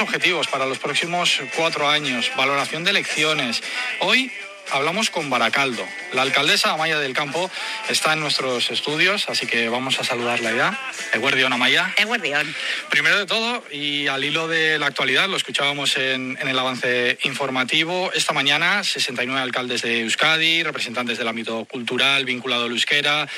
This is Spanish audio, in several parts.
objetivos para los próximos cuatro años, valoración de elecciones. Hoy hablamos con Baracaldo. La alcaldesa Amaya del Campo está en nuestros estudios, así que vamos a saludarla ya. Eguardión Amaya. Eguardión. Primero de todo, y al hilo de la actualidad, lo escuchábamos en, en, el avance informativo, esta mañana 69 alcaldes de Euskadi, representantes del ámbito cultural vinculado al euskera,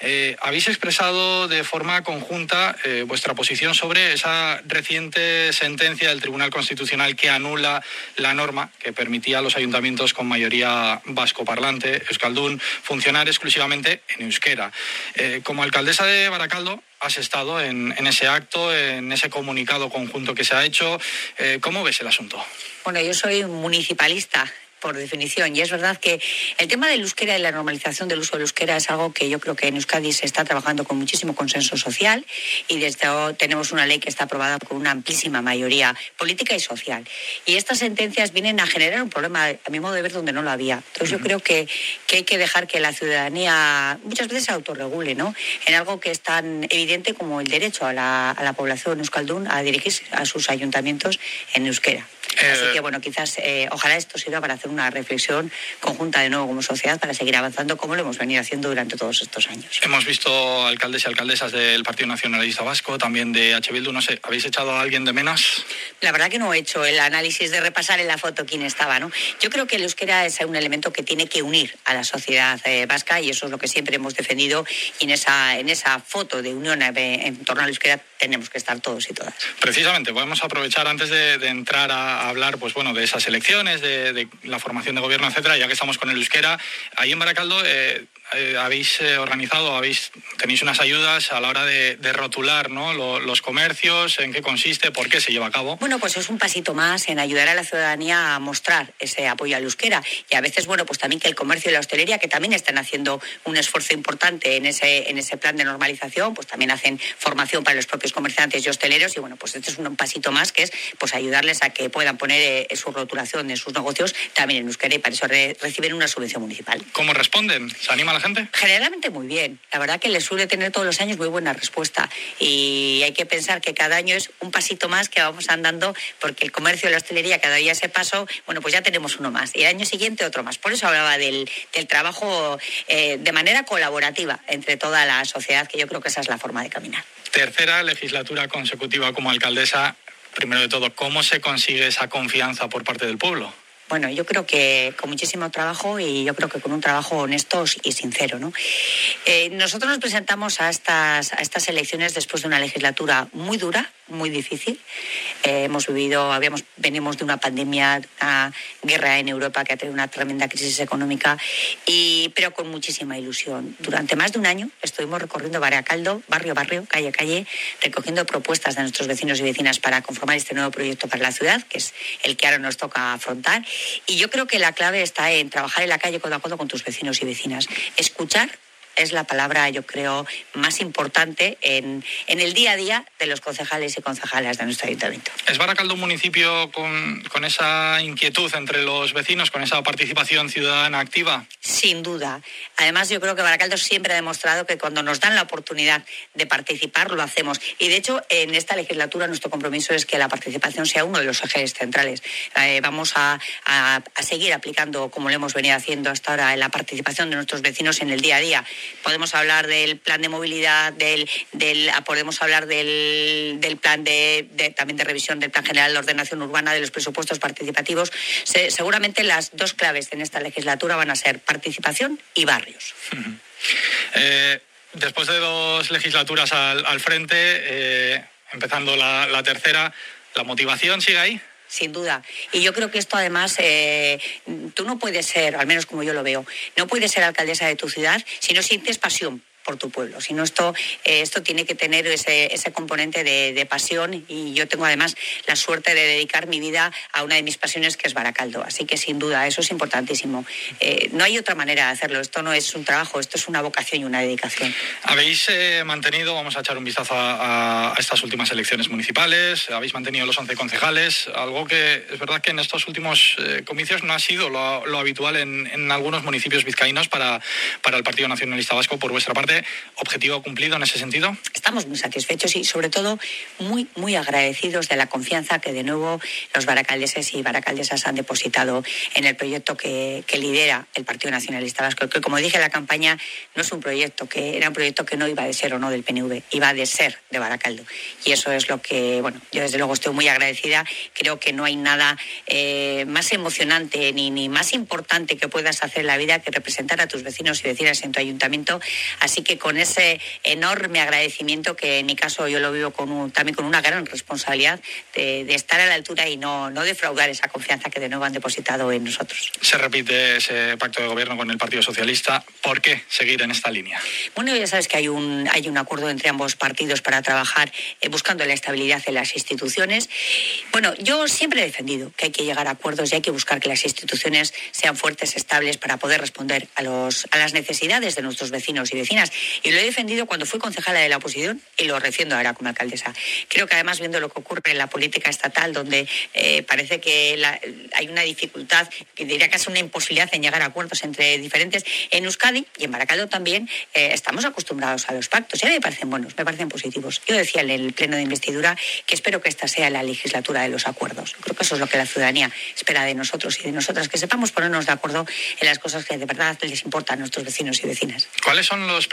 eh, habéis expresado de forma conjunta eh, vuestra posición sobre esa reciente sentencia del Tribunal Constitucional que anula la norma que permitía a los ayuntamientos con mayoría vasco parlante, Euskaldun, funcionar exclusivamente en euskera. Eh, como alcaldesa de Baracaldo, has estado en, en, ese acto, en ese comunicado conjunto que se ha hecho. Eh, ¿Cómo ves el asunto? Bueno, yo soy municipalista por definición. Y es verdad que el tema del euskera y la normalización del uso del euskera es algo que yo creo que en Euskadi se está trabajando con muchísimo consenso social y desde hoy tenemos una ley que está aprobada por una amplísima mayoría política y social. Y estas sentencias vienen a generar un problema, a mi modo de ver, donde no lo había. Entonces yo creo que, que hay que dejar que la ciudadanía muchas veces se autorregule ¿no? en algo que es tan evidente como el derecho a la, a la población euskaldun a dirigirse a sus ayuntamientos en euskera. Así que, bueno, quizás, eh, ojalá esto sirva para hacer una reflexión conjunta de nuevo como sociedad para seguir avanzando como lo hemos venido haciendo durante todos estos años. Hemos visto alcaldes y alcaldesas del Partido Nacionalista Vasco, también de H. Bildu, no sé, ¿habéis echado a alguien de menos? La verdad que no he hecho el análisis de repasar en la foto quién estaba, ¿no? Yo creo que el euskera es un elemento que tiene que unir a la sociedad eh, vasca y eso es lo que siempre hemos defendido y en esa, en esa foto de unión en torno al euskera tenemos que estar todos y todas. Precisamente, podemos aprovechar antes de, de entrar a hablar pues bueno, de esas elecciones, de, la formación de gobierno, etcétera, ya que estamos con el euskera. Ahí en Baracaldo eh, eh, habéis eh, organizado, habéis, tenéis unas ayudas a la hora de, de rotular ¿no? Lo, los comercios, en qué consiste, por qué se lleva a cabo. Bueno, pues es un pasito más en ayudar a la ciudadanía a mostrar ese apoyo al euskera y a veces, bueno, pues también que el comercio y la hostelería, que también están haciendo un esfuerzo importante en ese, en ese plan de normalización, pues también hacen formación para los propios comerciantes y hosteleros y bueno, pues este es un pasito más que es pues ayudarles a que puedan poner eh, su rotulación de sus negocios también en euskera y para eso re reciben una subvención municipal. ¿Cómo responden? ¿Se anima la gente? Generalmente muy bien. La verdad que les suele tener todos los años muy buena respuesta y hay que pensar que cada año es un pasito más que vamos andando porque el comercio la hostelería cada día ese paso, bueno, pues ya tenemos uno más y el año siguiente otro más. Por eso hablaba del, del trabajo eh, de manera colaborativa entre toda la sociedad, que yo creo que esa es la forma de caminar. Tercera legislatura consecutiva como alcaldesa. Primero de todo, ¿cómo se consigue esa confianza por parte del pueblo? Bueno, yo creo que con muchísimo trabajo y yo creo que con un trabajo honesto y sincero. ¿no? Eh, nosotros nos presentamos a estas, a estas elecciones después de una legislatura muy dura, muy difícil. Eh, hemos vivido, habíamos, venimos de una pandemia, una guerra en Europa que ha tenido una tremenda crisis económica, y, pero con muchísima ilusión. Durante más de un año estuvimos recorriendo Baracaldo, barrio a barrio, calle a calle, recogiendo propuestas de nuestros vecinos y vecinas para conformar este nuevo proyecto para la ciudad, que es el que ahora nos toca afrontar. Y yo creo que la clave está en trabajar en la calle con acuerdo con tus vecinos y vecinas, escuchar es la palabra, yo creo, más importante en, en, el día a día de los concejales y concejalas de nuestro ayuntamiento. ¿Es Baracaldo un municipio con, con, esa inquietud entre los vecinos, con esa participación ciudadana activa? Sin duda. Además, yo creo que Baracaldo siempre ha demostrado que cuando nos dan la oportunidad de participar, lo hacemos. Y de hecho, en esta legislatura nuestro compromiso es que la participación sea uno de los ejes centrales. Eh, vamos a, a, a seguir aplicando, como lo hemos venido haciendo hasta ahora, la participación de nuestros vecinos en el día a día podemos hablar del plan de movilidad, del, del podemos hablar del, plan de, también de revisión del plan general de ordenación urbana, de los presupuestos participativos. Se, seguramente las dos claves en esta legislatura van a ser participación y barrios. Eh, después de dos legislaturas al, al frente, eh, empezando la, la tercera, ¿la motivación sigue ahí? Sin duda. Y yo creo que esto además, eh, tú no puedes ser, al menos como yo lo veo, no puedes ser alcaldesa de tu ciudad si no sientes pasión por tu pueblo. Si no, esto, eh, esto tiene que tener ese, ese componente de, pasión y yo tengo además la suerte de dedicar mi vida a una de mis pasiones que es Baracaldo. Así que sin duda eso es importantísimo. Eh, no hay otra manera de hacerlo. Esto no es un trabajo, esto es una vocación y una dedicación. Habéis eh, mantenido, vamos a echar un vistazo a, estas últimas elecciones municipales, habéis mantenido los 11 concejales, algo que es verdad que en estos últimos comicios no ha sido lo, lo habitual en, en, algunos municipios vizcaínos para, para el Partido Nacionalista Vasco por vuestra parte 2027. ¿Objetivo cumplido en ese sentido? Estamos muy satisfechos y sobre todo muy, muy agradecidos de la confianza que de nuevo los baracaldeses y baracaldesas han depositado en el proyecto que, que lidera el Partido Nacionalista Vasco, que como dije en la campaña, no es un proyecto que era un proyecto que no iba de ser o no del PNV, iba de ser de Baracaldo. Y eso es lo que, bueno, yo desde luego estoy muy agradecida. Creo que no hay nada eh, más emocionante ni, ni más importante que puedas hacer en la vida que representar a tus vecinos y vecinas en tu ayuntamiento. Así que con ese enorme agradecimiento que en mi caso yo lo vivo con también con una gran responsabilidad de, de, estar a la altura y no, no defraudar esa confianza que de nuevo han depositado en nosotros. Se repite ese pacto de gobierno con el Partido Socialista. ¿Por qué seguir en esta línea? Bueno, ya sabes que hay un, hay un acuerdo entre ambos partidos para trabajar eh, buscando la estabilidad en las instituciones. Bueno, yo siempre he defendido que hay que llegar a acuerdos y hay que buscar que las instituciones sean fuertes, estables para poder responder a, los, a las necesidades de nuestros vecinos y vecinas. Y lo he defendido cuando fui concejala de la oposición y lo defiendo ahora como alcaldesa. Creo que además viendo lo que ocurre en la política estatal, donde eh, parece que hay una dificultad, que diría es una imposibilidad en llegar a acuerdos entre diferentes, en Euskadi y en Baracaldo también eh, estamos acostumbrados a los pactos y a mí me parecen buenos, me parecen positivos. Yo decía en el pleno de investidura que espero que esta sea la legislatura de los acuerdos. Creo que eso es lo que la ciudadanía espera de nosotros y de nosotras, que sepamos ponernos de acuerdo en las cosas que de verdad les importan a nuestros vecinos y vecinas. ¿Cuáles son los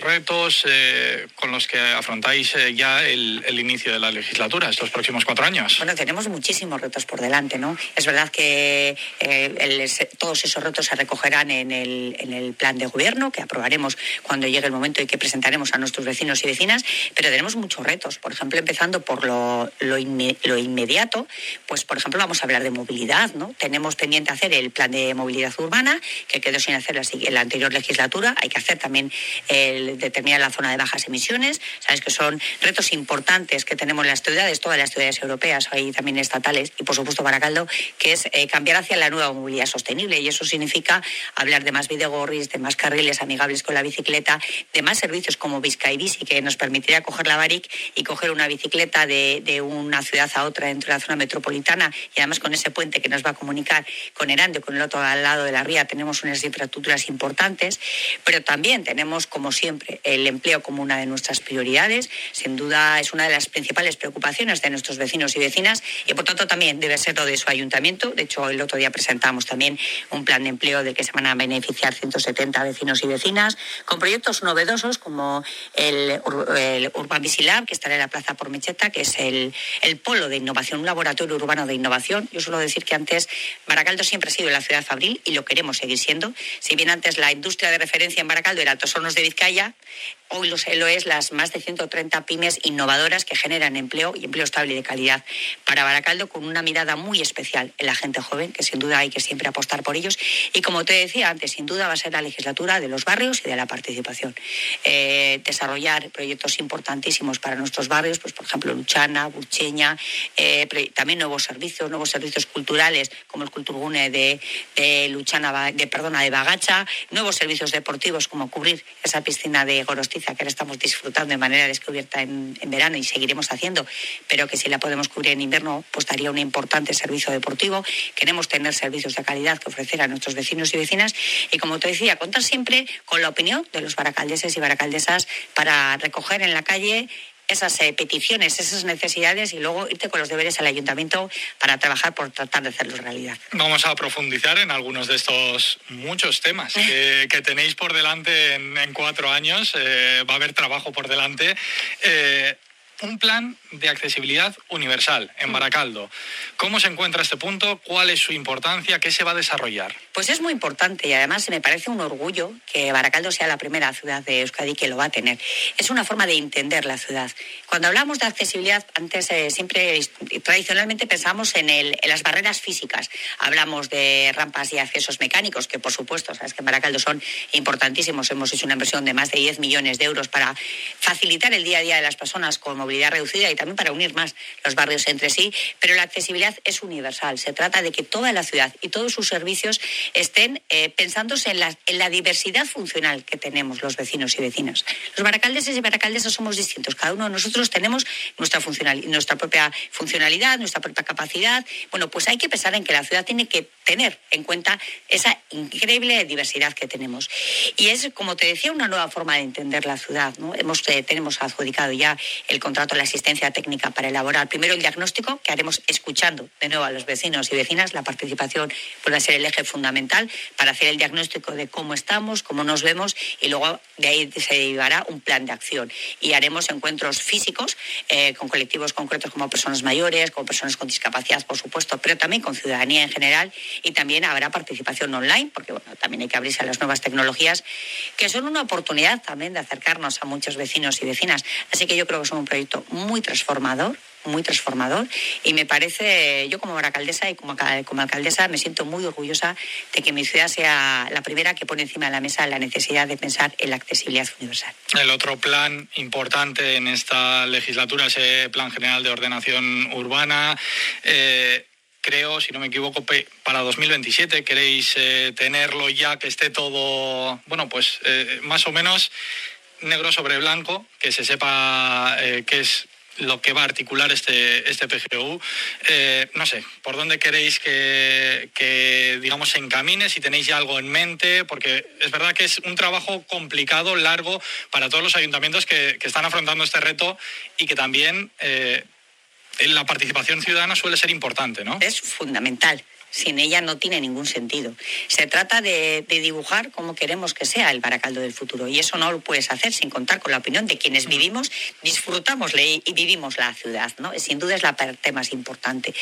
retos eh, con los que afrontáis eh, ya el, inicio de la legislatura estos próximos cuatro años? Bueno, tenemos muchísimos retos por delante, ¿no? Es verdad que eh, todos esos retos se recogerán en el, en el plan de gobierno que aprobaremos cuando llegue el momento y que presentaremos a nuestros vecinos y vecinas, pero tenemos muchos retos. Por ejemplo, empezando por lo, lo inmediato, pues por ejemplo vamos a hablar de movilidad, ¿no? Tenemos pendiente hacer el plan de movilidad urbana, que quedó sin hacer la, la anterior legislatura. Hay que hacer también el determinar la zona de bajas emisiones. Sabes que son retos importantes que tenemos en las ciudades, todas las ciudades europeas, hay también estatales, y por supuesto Baracaldo, que es eh, cambiar hacia la nueva movilidad sostenible. Y eso significa hablar de más videogorris, de más carriles amigables con la bicicleta, de más servicios como Vizca y Bici, que nos permitiría coger la Baric y coger una bicicleta de, de, una ciudad a otra dentro de la zona metropolitana y además con ese puente que nos va a comunicar con Erande, con el otro lado de la ría, tenemos unas infraestructuras importantes, pero también tenemos, como siempre, el empleo como una de nuestras prioridades. Sin duda es una de las principales preocupaciones de nuestros vecinos y vecinas y por tanto también debe ser lo de su ayuntamiento. De hecho, el otro día presentamos también un plan de empleo del que se van a beneficiar 170 vecinos y vecinas con proyectos novedosos como el, el Urban Visilab, que estará en la Plaza por Mecheta, que es el, el, polo de innovación, un laboratorio urbano de innovación. Yo suelo decir que antes Baracaldo siempre ha sido la ciudad fabril y lo queremos seguir siendo. Si bien antes la industria de referencia en Baracaldo era Altos Hornos de Vizcaya, hoy lo, lo es las más de 130 pymes innovadoras que generan empleo y empleo estable y de calidad para Baracaldo con una mirada muy especial en la gente joven, que sin duda hay que siempre apostar por ellos. Y como te decía antes, sin duda va a ser la legislatura de los barrios y de la participación. Eh, desarrollar proyectos importantísimos para nuestros barrios, pues por ejemplo Luchana, Burcheña, eh, también nuevos servicios, nuevos servicios culturales como el Culturgune de, Luchana, de, perdona, de Bagacha, nuevos servicios deportivos como cubrir esa piscina de Que ahora estamos disfrutando de manera descubierta en, en, verano y seguiremos haciendo, pero que si la podemos cubrir en invierno, pues daría un importante servicio deportivo. Queremos tener servicios de calidad que ofrecer a nuestros vecinos y vecinas y, como te decía, contar siempre con la opinión de los baracaldeses y baracaldesas para recoger en la calle esas eh, peticiones, esas necesidades y luego irte con los deberes al ayuntamiento para trabajar por tratar de hacerlos realidad. Vamos a profundizar en algunos de estos muchos temas que, que tenéis por delante en, en cuatro años. Eh, va a haber trabajo por delante. Eh, un plan de accesibilidad universal en Baracaldo. ¿Cómo se encuentra este punto? ¿Cuál es su importancia? ¿Qué se va a desarrollar? Pues es muy importante y además me parece un orgullo que Baracaldo sea la primera ciudad de Euskadi que lo va a tener. Es una forma de entender la ciudad. Cuando hablamos de accesibilidad, antes eh, siempre tradicionalmente pensamos en, el, en, las barreras físicas. Hablamos de rampas y accesos mecánicos, que por supuesto, sabes que en Baracaldo son importantísimos. Hemos hecho una inversión de más de 10 millones de euros para facilitar el día a día de las personas con reducida y también para unir más los barrios entre sí, pero la accesibilidad es universal. Se trata de que toda la ciudad y todos sus servicios estén eh, pensándose en la, en la diversidad funcional que tenemos los vecinos y vecinas. Los baracaldeses y baracaldesas somos distintos. Cada uno de nosotros tenemos nuestra, funcional, nuestra propia funcionalidad, nuestra propia capacidad. Bueno, pues hay que pensar en que la ciudad tiene que tener en cuenta esa increíble diversidad que tenemos. Y es, como te decía, una nueva forma de entender la ciudad. ¿no? Hemos, eh, tenemos adjudicado ya el contrato la asistencia técnica para elaborar primero el diagnóstico, que haremos escuchando de nuevo a los vecinos y vecinas. La participación puede ser el eje fundamental para hacer el diagnóstico de cómo estamos, cómo nos vemos y luego de ahí se derivará un plan de acción. Y haremos encuentros físicos eh, con colectivos concretos como personas mayores, con personas con discapacidad, por supuesto, pero también con ciudadanía en general y también habrá participación online, porque bueno, también hay que abrirse a las nuevas tecnologías, que son una oportunidad también de acercarnos a muchos vecinos y vecinas. Así que yo creo que es un proyecto muy transformador muy transformador y me parece, yo como baracaldesa y como, como alcaldesa me siento muy orgullosa de que mi ciudad sea la primera que pone encima de la mesa la necesidad de pensar en la accesibilidad universal. El otro plan importante en esta legislatura es el Plan General de Ordenación Urbana. Eh, creo, si no me equivoco, para 2027 queréis eh, tenerlo ya que esté todo, bueno, pues eh, más o menos negro sobre blanco, que se sepa eh, qué es lo que va a articular este, este PGU. no sé, ¿por dónde queréis que, digamos, se encamine? Si tenéis ya algo en mente, porque es verdad que es un trabajo complicado, largo, para todos los ayuntamientos que, que están afrontando este reto y que también la participación ciudadana suele ser importante, ¿no? Es fundamental. Sin ella no tiene ningún sentido. Se trata de, dibujar cómo queremos que sea el Baracaldo del futuro y eso no lo puedes hacer sin contar con la opinión de quienes vivimos, disfrutamos y vivimos la ciudad. ¿no? Sin duda es la parte más importante.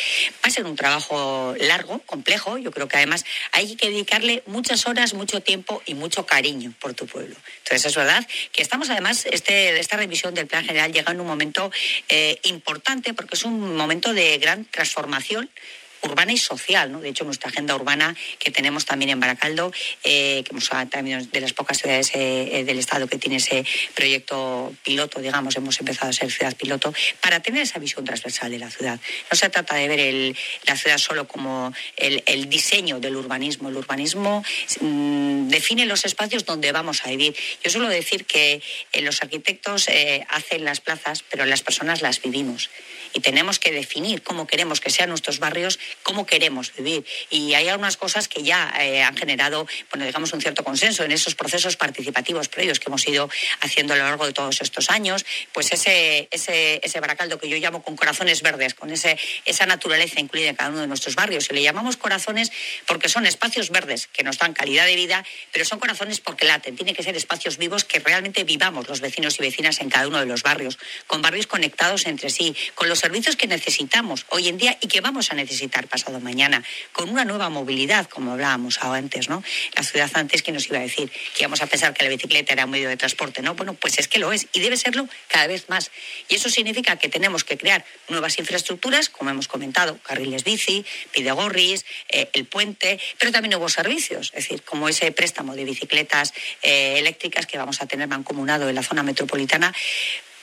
Va a ser un trabajo largo, complejo. Yo creo que además hay que dedicarle muchas horas, mucho tiempo y mucho cariño por tu pueblo. Entonces es verdad que estamos además, este, esta revisión del Plan General llega en un momento eh, importante porque es un momento de gran transformación urbana y social. ¿no? De hecho, nuestra agenda urbana que tenemos también en Baracaldo, eh, que hemos también de las pocas ciudades eh, del Estado que tiene ese proyecto piloto, digamos, hemos empezado a ser ciudad piloto, para tener esa visión transversal de la ciudad. No se trata de ver la ciudad solo como el, diseño del urbanismo. El urbanismo mm, define los espacios donde vamos a vivir. Yo suelo decir que eh, los arquitectos hacen las plazas, pero las personas las vivimos y tenemos que definir cómo queremos que sean nuestros barrios, cómo queremos vivir. Y hay algunas cosas que ya eh, han generado, bueno, digamos, un cierto consenso en esos procesos participativos previos que hemos ido haciendo a lo largo de todos estos años. Pues ese, ese, ese baracaldo que yo llamo con corazones verdes, con ese, esa naturaleza incluida en cada uno de nuestros barrios. Y le llamamos corazones porque son espacios verdes que nos dan calidad de vida, pero son corazones porque laten. Tienen que ser espacios vivos que realmente vivamos los vecinos y vecinas en cada uno de los barrios, con barrios conectados entre sí, con los servicios que necesitamos hoy en día y que vamos a necesitar pasado mañana, con una nueva movilidad, como hablábamos antes, ¿no? La ciudad antes que nos iba a decir que íbamos a pensar que la bicicleta era un medio de transporte, ¿no? Bueno, pues es que lo es y debe serlo cada vez más. Y eso significa que tenemos que crear nuevas infraestructuras, como hemos comentado, carriles bici, pidegorris, eh, el puente, pero también nuevos servicios, es decir, como ese préstamo de bicicletas eh, eléctricas que vamos a tener mancomunado en la zona metropolitana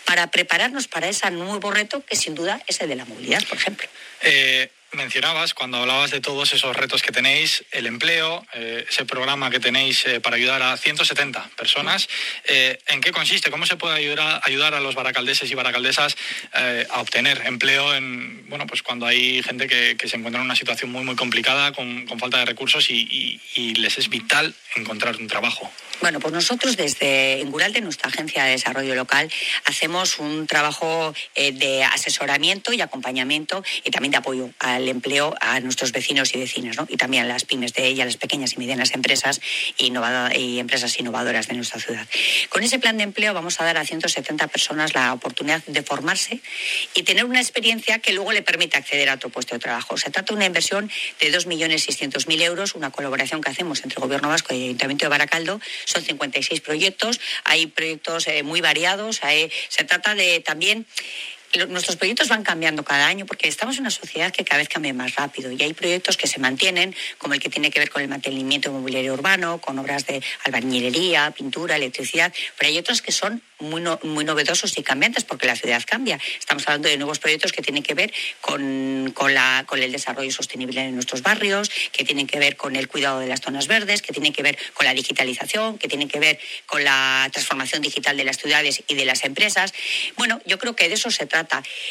para prepararnos para ese nuevo reto que sin duda es el de la movilidad, por ejemplo. Eh, mencionabas cuando hablabas de todos esos retos que tenéis, el empleo, eh, ese programa que tenéis eh, para ayudar a 170 personas. Eh, ¿En qué consiste? ¿Cómo se puede ayudar ayudar a los baracaldeses y baracaldesas a obtener empleo en, bueno, pues cuando hay gente que, se encuentra en una situación muy, muy complicada, con, falta de recursos y, les es vital encontrar un trabajo? Bueno, pues nosotros desde Enguralde, nuestra agencia de desarrollo local, hacemos un trabajo de asesoramiento y acompañamiento y también de apoyo al empleo a nuestros vecinos y vecinas, ¿no? y también a las pymes de ella, las pequeñas y medianas empresas y empresas innovadoras de nuestra ciudad. Con ese plan de empleo vamos a dar a 170 personas la oportunidad de formarse y tener una experiencia que luego le permita acceder a otro puesto de trabajo. Se trata de una inversión de 2.600.000 euros, una colaboración que hacemos entre el Gobierno Vasco y el Ayuntamiento de Baracaldo. Son 56 proyectos, hay proyectos eh, muy variados, se trata de también nuestros proyectos van cambiando cada año porque estamos en una sociedad que cada vez cambia más rápido y hay proyectos que se mantienen, como el que tiene que ver con el mantenimiento mobiliario urbano, con obras de albañilería, pintura, electricidad, pero hay otros que son muy, muy novedosos y cambiantes porque la ciudad cambia. Estamos hablando de nuevos proyectos que tienen que ver con, con, la, con el desarrollo sostenible en nuestros barrios, que tienen que ver con el cuidado de las zonas verdes, que tienen que ver con la digitalización, que tienen que ver con la transformación digital de las ciudades y de las empresas. Bueno, yo creo que de eso se trata.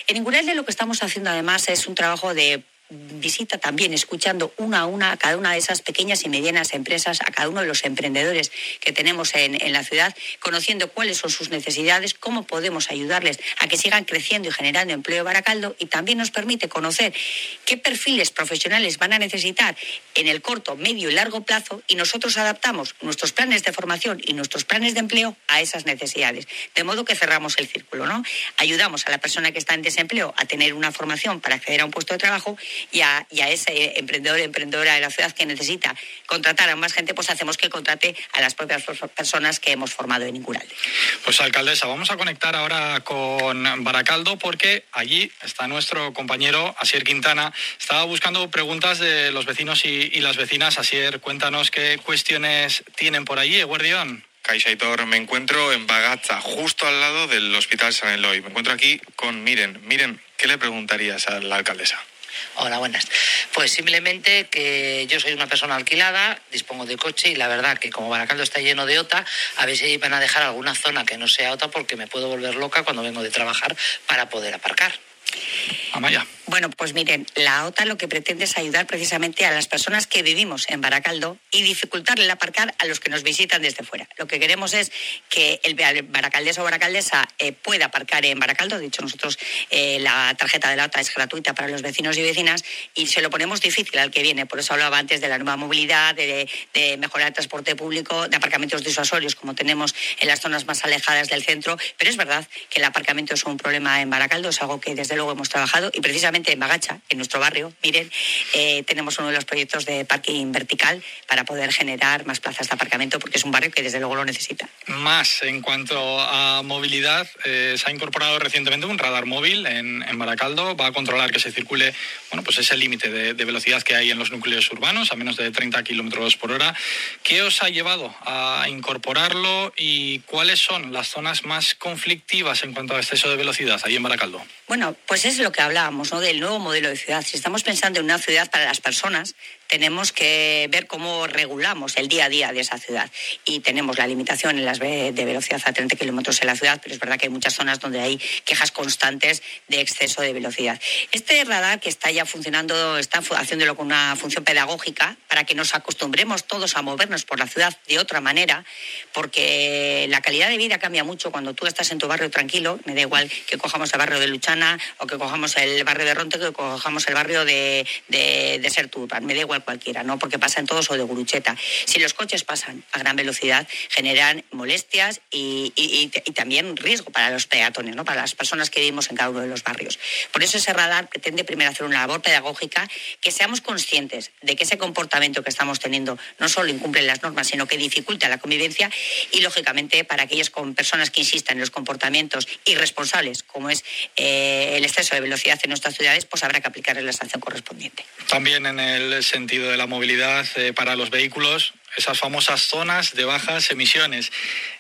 En ningún de lo que estamos haciendo además es un trabajo de visita también escuchando una a una a cada una de esas pequeñas y medianas empresas, a cada uno de los emprendedores que tenemos en, en, la ciudad, conociendo cuáles son sus necesidades, cómo podemos ayudarles a que sigan creciendo y generando empleo Baracaldo y también nos permite conocer qué perfiles profesionales van a necesitar en el corto, medio y largo plazo y nosotros adaptamos nuestros planes de formación y nuestros planes de empleo a esas necesidades. De modo que cerramos el círculo, ¿no? Ayudamos a la persona que está en desempleo a tener una formación para acceder a un puesto de trabajo y a, ese emprendedor emprendedora de la ciudad que necesita contratar a más gente, pues hacemos que contrate a las propias personas que hemos formado en Incuralde. Pues alcaldesa, vamos a conectar ahora con Baracaldo porque allí está nuestro compañero Asier Quintana. Estaba buscando preguntas de los vecinos y, las vecinas. Asier, cuéntanos qué cuestiones tienen por allí, Guardián. Caixaitor, me encuentro en Bagazza, justo al lado del Hospital San Eloy. Me encuentro aquí con Miren. Miren, ¿qué le preguntarías a la alcaldesa? Hola, buenas. Pues simplemente que yo soy una persona alquilada, dispongo de coche y la verdad que como Baracaldo está lleno de OTA, a ver si van a dejar alguna zona que no sea OTA porque me puedo volver loca cuando vengo de trabajar para poder aparcar. Amaya. Bueno, pues miren, la OTA lo que pretende es ayudar precisamente a las personas que vivimos en Baracaldo y dificultarle el aparcar a los que nos visitan desde fuera. Lo que queremos es que el baracaldeso o baracaldesa eh, pueda aparcar en Baracaldo. De hecho, nosotros eh, la tarjeta de la OTA es gratuita para los vecinos y vecinas y se lo ponemos difícil al que viene. Por eso hablaba antes de la nueva movilidad, de, mejorar el transporte público, de aparcamientos disuasorios como tenemos en las zonas más alejadas del centro. Pero es verdad que el aparcamiento es un problema en Baracaldo, es algo que desde luego hemos trabajado y precisamente en Bagacha, en nuestro barrio, miren, eh, tenemos uno de los proyectos de parking vertical para poder generar más plazas de aparcamiento porque es un barrio que desde luego lo necesita. Más en cuanto a movilidad, eh, se ha incorporado recientemente un radar móvil en, en, Baracaldo, va a controlar que se circule, bueno, pues ese límite de, de, velocidad que hay en los núcleos urbanos, a menos de 30 kilómetros por hora. ¿Qué os ha llevado a incorporarlo y cuáles son las zonas más conflictivas en cuanto a exceso de velocidad ahí en Baracaldo? Bueno, pues es lo que hablábamos, ¿no? Del nuevo modelo de ciudad. Si estamos pensando en una ciudad para las personas, tenemos que ver cómo regulamos el día a día de esa ciudad. Y tenemos la limitación en las de velocidad a 30 kilómetros en la ciudad, pero es verdad que hay muchas zonas donde hay quejas constantes de exceso de velocidad. Este radar que está ya funcionando, está haciéndolo con una función pedagógica para que nos acostumbremos todos a movernos por la ciudad de otra manera, porque la calidad de vida cambia mucho cuando tú estás en tu barrio tranquilo. Me da igual que cojamos el barrio de Luchana o que cojamos el barrio de Ronte, que cojamos el barrio de, de, de Serturban. Me da igual cualquiera, ¿no? Porque pasan todos o de gurucheta. Si los coches pasan a gran velocidad, generan molestias y, también riesgo para los peatones, ¿no? Para las personas que vivimos en cada uno de los barrios. Por eso ese radar pretende primero hacer una labor pedagógica, que seamos conscientes de que ese comportamiento que estamos teniendo no solo incumple las normas, sino que dificulta la convivencia y, lógicamente, para aquellas con personas que insistan en los comportamientos irresponsables, como es eh, el exceso de velocidad en nuestras ciudades, pues habrá que aplicarles la sanción correspondiente. También en el sentido de la movilidad eh, para los vehículos esas famosas zonas de bajas emisiones.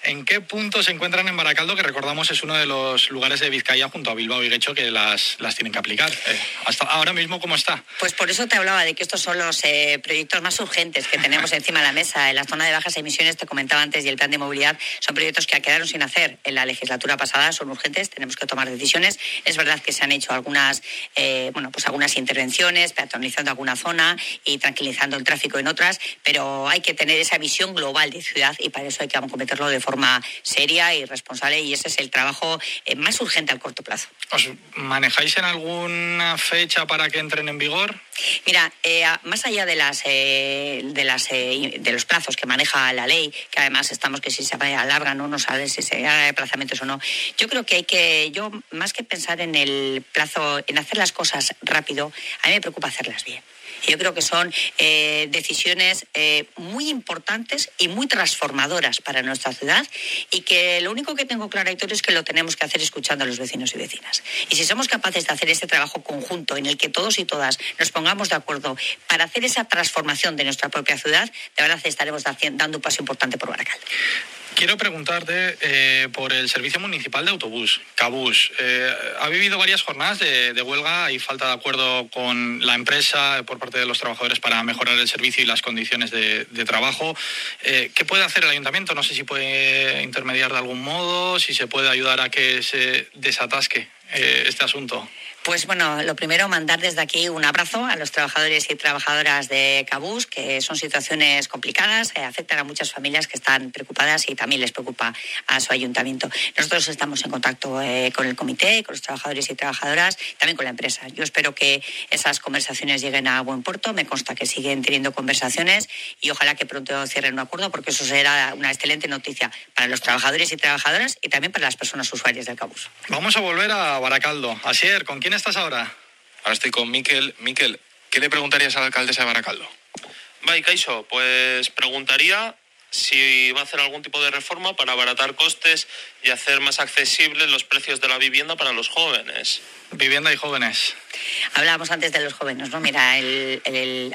¿En qué punto se encuentran en Baracaldo, que recordamos es uno de los lugares de Vizcaya junto a Bilbao y Guecho que las, las tienen que aplicar? Eh, hasta ahora mismo, ¿cómo está? Pues por eso te hablaba de que estos son los eh, proyectos más urgentes que tenemos encima de la mesa. En la zona de bajas emisiones, te comentaba antes, y el plan de movilidad son proyectos que quedaron sin hacer en la legislatura pasada, son urgentes, tenemos que tomar decisiones. Es verdad que se han hecho algunas, eh, bueno, pues algunas intervenciones, peatonalizando alguna zona y tranquilizando el tráfico en otras, pero hay que tener tener esa visión global de ciudad y para eso hay que acometerlo de forma seria y responsable y ese es el trabajo eh, más urgente al corto plazo. ¿Os manejáis en alguna fecha para que entren en vigor? Mira, eh, más allá de las eh, de las de los plazos que maneja la ley, que además estamos que si se alargan o no sabe si se haga aplazamientos o no, yo creo que hay que yo más que pensar en el plazo en hacer las cosas rápido, a mí me preocupa hacerlas bien. Yo creo que son eh, decisiones eh, muy importantes y muy transformadoras para nuestra ciudad y que lo único que tengo claro, Héctor, es que lo tenemos que hacer escuchando a los vecinos y vecinas. Y si somos capaces de hacer ese trabajo conjunto en el que todos y todas nos pongamos de acuerdo para hacer esa transformación de nuestra propia ciudad, de verdad estaremos dando un paso importante por Baracaldo. Quiero preguntarte eh, por el Servicio Municipal de Autobús, Cabús. Eh, ha vivido varias jornadas de, huelga y falta de acuerdo con la empresa por parte de los trabajadores para mejorar el servicio y las condiciones de, trabajo. Eh, ¿Qué puede hacer el ayuntamiento? No sé si puede intermediar de algún modo, si se puede ayudar a que se desatasque este asunto. Pues bueno, lo primero, mandar desde aquí un abrazo a los trabajadores y trabajadoras de Cabús, que son situaciones complicadas, eh, afectan a muchas familias que están preocupadas y también les preocupa a su ayuntamiento. Nosotros estamos en contacto eh, con el comité, con los trabajadores y trabajadoras, también con la empresa. Yo espero que esas conversaciones lleguen a buen puerto. Me consta que siguen teniendo conversaciones y ojalá que pronto cierren un acuerdo, porque eso será una excelente noticia para los trabajadores y trabajadoras y también para las personas usuarias del Cabús. Vamos a volver a Baracaldo. Asier, ¿con quién estás ahora? Ahora estoy con Miquel. Miquel, ¿qué le preguntarías al alcalde de Baracaldo? Vale, Caixo, pues preguntaría si va a hacer algún tipo de reforma para abaratar costes y hacer más accesibles los precios de la vivienda para los jóvenes. Vivienda y jóvenes. Hablábamos antes de los jóvenes, ¿no? Mira,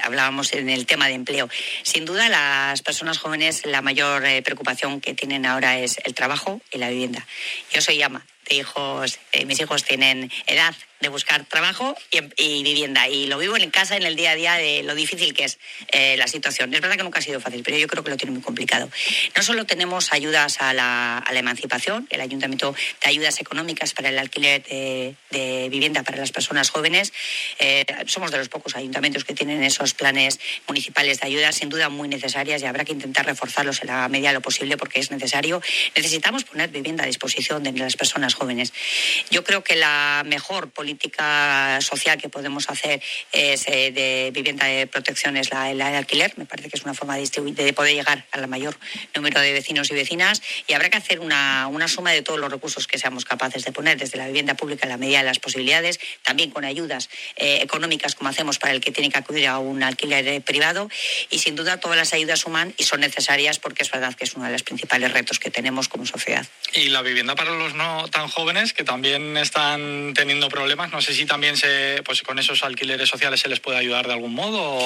hablábamos en el tema de empleo. Sin duda, las personas jóvenes, la mayor eh, preocupación que tienen ahora es el trabajo y la vivienda. Yo soy ama de hijos, eh, mis hijos tienen edad de buscar trabajo y, vivienda. Y lo vivo en casa, en el día a día, de lo difícil que es eh, la situación. Es verdad que nunca ha sido fácil, pero yo creo que lo tiene muy complicado. No solo tenemos ayudas a la, emancipación, el ayuntamiento de ayudas económicas para el alquiler de, vivienda para las personas jóvenes. Eh, somos de los pocos ayuntamientos que tienen esos planes municipales de ayuda, sin duda muy necesarias y habrá que intentar reforzarlos en la medida de lo posible porque es necesario. Necesitamos poner vivienda a disposición de las personas jóvenes. Yo creo que la mejor política política social que podemos hacer eh, de vivienda de protección es la, de alquiler. Me parece que es una forma de, de poder llegar al mayor número de vecinos y vecinas y habrá que hacer una, una suma de todos los recursos que seamos capaces de poner desde la vivienda pública en la medida de las posibilidades, también con ayudas eh, económicas como hacemos para el que tiene que acudir a un alquiler eh, privado y sin duda todas las ayudas suman y son necesarias porque es verdad que es uno de los principales retos que tenemos como sociedad. Y la vivienda para los no tan jóvenes que también están teniendo problemas no sé si también se, pues con esos alquileres sociales se les puede ayudar de algún modo.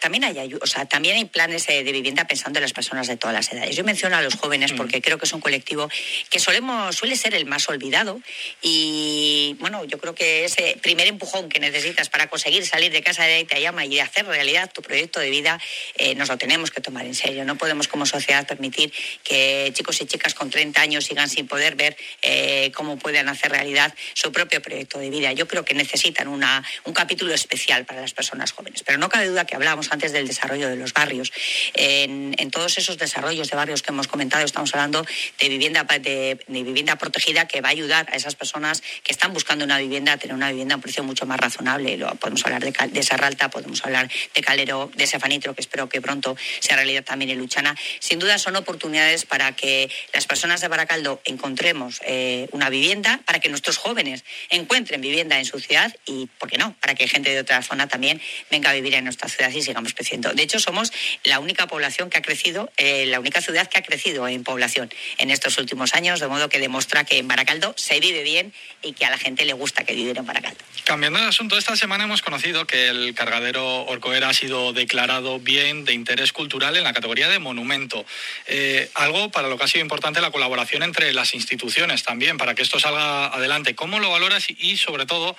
también hay, o sea, también hay planes eh, de vivienda pensando en las personas de todas las edades. Yo menciono a los jóvenes mm. porque creo que es un colectivo que solemos, suele ser el más olvidado y bueno, yo creo que ese primer empujón que necesitas para conseguir salir de casa de llama y hacer realidad tu proyecto de vida eh, nos lo tenemos que tomar en serio. No podemos como sociedad permitir que chicos y chicas con 30 años sigan sin poder ver eh, cómo pueden hacer realidad su propio proyecto de vida. Yo creo que necesitan una, un capítulo especial para las personas jóvenes. Pero no cabe duda que hablábamos antes del desarrollo de los barrios. En, todos esos desarrollos de barrios que hemos comentado, estamos hablando de vivienda, de, vivienda protegida que va a ayudar a esas personas que están buscando una vivienda a tener una vivienda a un precio mucho más razonable. podemos hablar de, de Serralta, podemos hablar de Calero, de Sefanitro, que espero que pronto sea realidad también en Luchana. Sin duda son oportunidades para que las personas de Baracaldo encontremos eh, una vivienda, para que nuestros jóvenes encuentren encuentren vivienda en su ciudad y, ¿por qué no?, para que gente de otra zona también venga a vivir en nuestra ciudad y sigamos creciendo. De hecho, somos la única población que ha crecido, eh, la única ciudad que ha crecido en población en estos últimos años, de modo que demuestra que en Baracaldo se vive bien y que a la gente le gusta que vivir en Baracaldo. Cambiando de asunto, esta semana hemos conocido que el cargadero Orcoera ha sido declarado bien de interés cultural en la categoría de monumento. Eh, algo para lo que ha sido importante la colaboración entre las instituciones también, para que esto salga adelante. ¿Cómo lo valoras y sobre todo,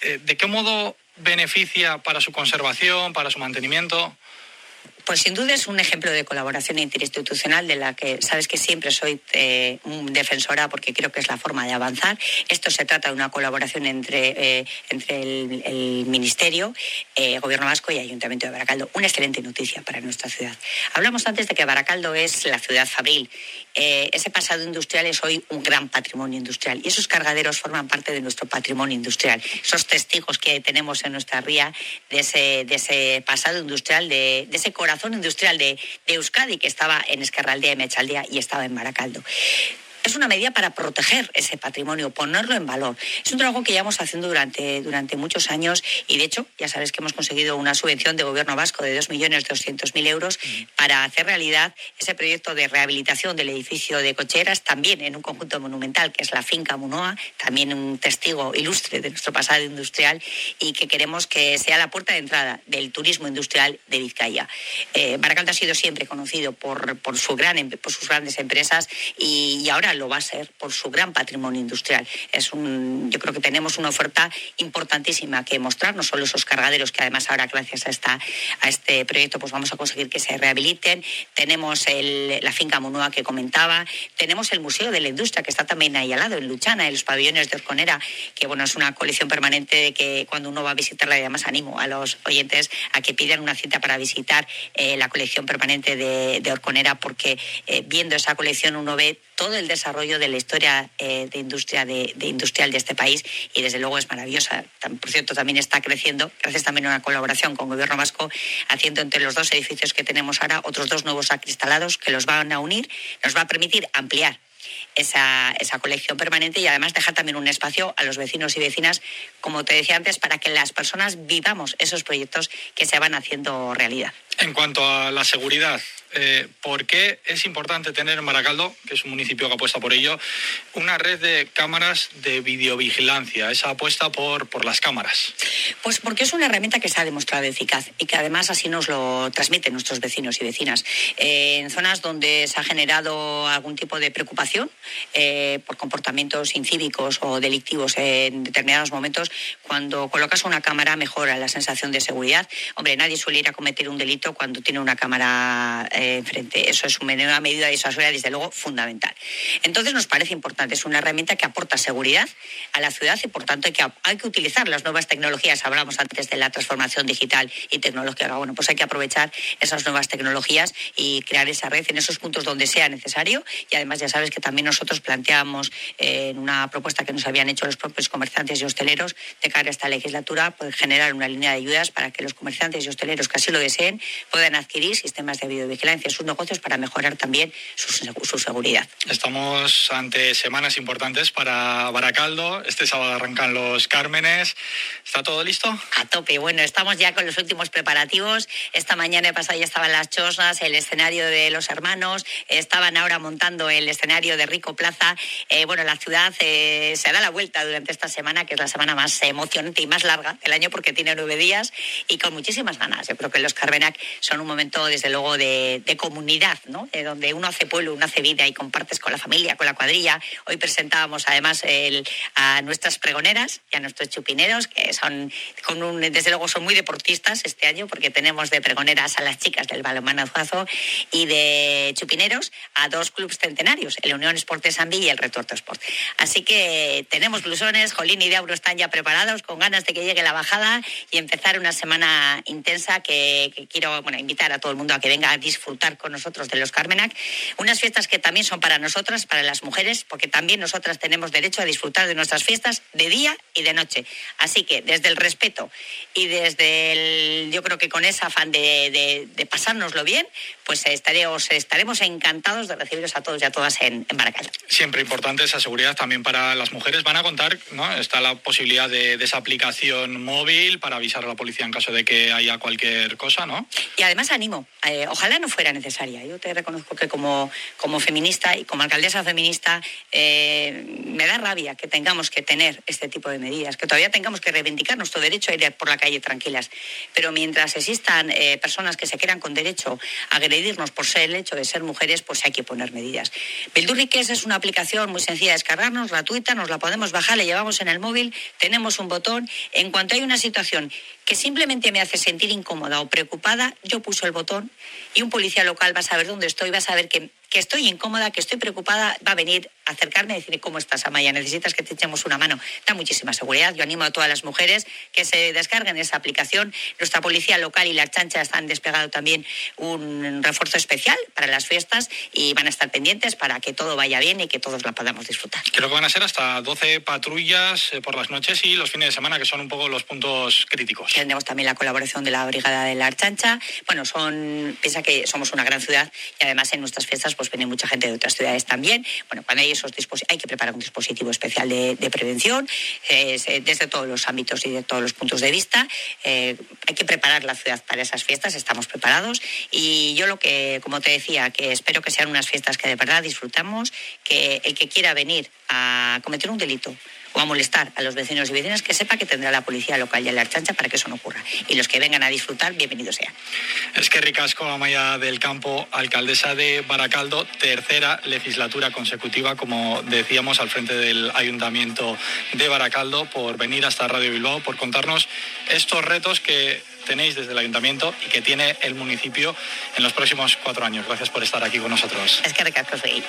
eh, ¿de qué modo beneficia para su conservación, para su mantenimiento? Pues sin duda es un ejemplo de colaboración interinstitucional de la que sabes que siempre soy eh, defensora porque creo que es la forma de avanzar. Esto se trata de una colaboración entre, eh, entre el, Ministerio, eh, Gobierno Vasco y Ayuntamiento de Baracaldo. Una excelente noticia para nuestra ciudad. Hablamos antes de que Baracaldo es la ciudad fabril. ese pasado industrial es hoy un gran patrimonio industrial y esos cargaderos forman parte de nuestro patrimonio industrial. Esos testigos que tenemos en nuestra ría de ese, pasado industrial, de, de ese corazón industrial de, Euskadi, que estaba en Escarraldea y Mechaldea y estaba en Maracaldo. Es una medida para proteger ese patrimonio, ponerlo en valor. Es un trabajo que llevamos haciendo durante, durante muchos años y, de hecho, ya sabes que hemos conseguido una subvención de gobierno vasco de 2.200.000 euros para hacer realidad ese proyecto de rehabilitación del edificio de cocheras, también en un conjunto monumental que es la finca Munoa, también un testigo ilustre de nuestro pasado industrial y que queremos que sea la puerta de entrada del turismo industrial de Vizcaya. Eh, Baracaldo ha sido siempre conocido por, por, su gran, por sus grandes empresas y, y, ahora lo va a ser por su gran patrimonio industrial. Es un, yo creo que tenemos una oferta importantísima que mostrar, no solo esos cargaderos que además ahora gracias a, esta, a este proyecto pues vamos a conseguir que se rehabiliten. Tenemos la finca Munua que comentaba, tenemos el Museo de la Industria que está también ahí al lado, en Luchana, en los pabellones de Orconera, que bueno, es una colección permanente de que cuando uno va a visitarla, además animo a los oyentes a que pidan una cita para visitar eh, la colección permanente de, de Orconera, porque eh, viendo esa colección uno ve todo el desarrollo de la historia eh, de industria de, de, industrial de este país y desde luego es maravillosa. Por cierto, también está creciendo, gracias también a una colaboración con el Gobierno Vasco, haciendo entre los dos edificios que tenemos ahora otros dos nuevos acristalados que los van a unir, nos va a permitir ampliar esa, esa, colección permanente y además dejar también un espacio a los vecinos y vecinas, como te decía antes, para que las personas vivamos esos proyectos que se van haciendo realidad. En cuanto a la seguridad, eh, ¿por qué es importante tener en Maracaldo, que es un municipio que apuesta por ello, una red de cámaras de videovigilancia, esa apuesta por, por las cámaras? Pues porque es una herramienta que se ha demostrado eficaz y que además así nos lo transmiten nuestros vecinos y vecinas. Eh, en zonas donde se ha generado algún tipo de preocupación eh, por comportamientos incívicos o delictivos en determinados momentos, cuando colocas una cámara mejora la sensación de seguridad. Hombre, nadie suele ir a cometer un delito cuando tiene una cámara eh, enfrente. Eso es una medida disuasoria, desde luego, fundamental. Entonces, nos parece importante. Es una herramienta que aporta seguridad a la ciudad y, por tanto, hay que, hay que utilizar las nuevas tecnologías. Hablamos antes de la transformación digital y tecnológica. Bueno, pues hay que aprovechar esas nuevas tecnologías y crear esa red en esos puntos donde sea necesario. Y además, ya sabes que también nosotros planteamos eh, en una propuesta que nos habían hecho los propios comerciantes y hosteleros de cara a esta legislatura, poder generar una línea de ayudas para que los comerciantes y hosteleros que así lo deseen puedan adquirir sistemas de videovigilancia en sus negocios para mejorar también su, su, seguridad. Estamos ante semanas importantes para Baracaldo. Este sábado arrancan los Cármenes. ¿Está todo listo? A tope. Bueno, estamos ya con los últimos preparativos. Esta mañana pasada ya estaban las chosnas, el escenario de los hermanos. Estaban ahora montando el escenario de Rico Plaza. Eh, bueno, la ciudad eh, se da la vuelta durante esta semana, que es la semana más emocionante y más larga del año porque tiene nueve días y con muchísimas ganas. Yo creo que los Carmenac son un momento, desde luego, de, de comunidad, ¿no? De donde uno hace pueblo, uno hace vida y compartes con la familia, con la cuadrilla. Hoy presentábamos además a nuestras pregoneras y a nuestros chupineros, que son, desde luego, son muy deportistas este año porque tenemos de pregoneras a las chicas del balonmanazo y de chupineros a dos clubes centenarios, el Unión Sport y el Retorto Sport. Así que tenemos blusones, Jolín y Diablo están ya preparados con ganas de que llegue la bajada y empezar una semana intensa que, quiero invitar a todo el mundo a que venga a disfrutar con nosotros de los Carmenac. Unas fiestas que también son para nosotras, para las mujeres, porque también nosotras tenemos derecho a disfrutar de nuestras fiestas de día y de noche. Así que desde el respeto y desde el, yo creo que con ese afán de, pasárnoslo bien, pues estaremos encantados de recibiros a todos y a todas en, en Siempre importante esa seguridad también para las mujeres. Van a contar, ¿no? Está la posibilidad de, de esa aplicación móvil para avisar a la policía en caso de que haya cualquier cosa, ¿no? Y además animo, eh, ojalá no fuera necesaria. Yo te reconozco que como, como feminista y como alcaldesa feminista eh, me da rabia que tengamos que tener este tipo de medidas, que todavía tengamos que reivindicar nuestro derecho a ir por la calle tranquilas. Pero mientras existan eh, personas que se quieran con derecho a agredirnos por ser el hecho de ser mujeres, pues hay que poner medidas. Bildurriques es una aplicación muy sencilla de descargarnos, gratuita, nos la podemos bajar, le llevamos en el móvil, tenemos un botón. En cuanto hay una situación que simplemente me hace sentir incómoda o preocupada, yo puso el botón y un policía local va a saber dónde estoy, va a saber que, que estoy incómoda, que estoy preocupada, va a venir a acercarme y decirme cómo estás, Amaya, necesitas que te echemos una mano. Da muchísima seguridad. Yo animo a todas las mujeres que se descarguen esa aplicación. Nuestra policía local y la chancha han desplegado también un refuerzo especial para las fiestas y van a estar pendientes para que todo vaya bien y que todos la podamos disfrutar. Creo que van a ser hasta 12 patrullas por las noches y los fines de semana, que son un poco los puntos críticos. Tenemos también la colaboración de la Brigada de la Archancha. Bueno, son, piensa que somos una gran ciudad y además en nuestras fiestas pues viene mucha gente de otras ciudades también. Bueno, cuando hay esos hay que preparar un dispositivo especial de, prevención eh, desde todos los ámbitos y de todos los puntos de vista. Eh, hay que preparar la ciudad para esas fiestas, estamos preparados y yo lo que, como te decía, que espero que sean unas fiestas que de verdad disfrutamos, que el que quiera venir a cometer un delito o a molestar a los vecinos y vecinas, que sepa que tendrá la policía local y la archancha para que eso no ocurra. Y los que vengan a disfrutar, bienvenidos sean. Es que ricasco Amaya del Campo, alcaldesa de Baracaldo, tercera legislatura consecutiva, como decíamos, al frente del Ayuntamiento de Baracaldo, por venir hasta Radio Bilbao, por contarnos estos retos que tenéis desde el ayuntamiento y que tiene el municipio en los próximos cuatro años. Gracias por estar aquí con nosotros. Es que ricasco soy.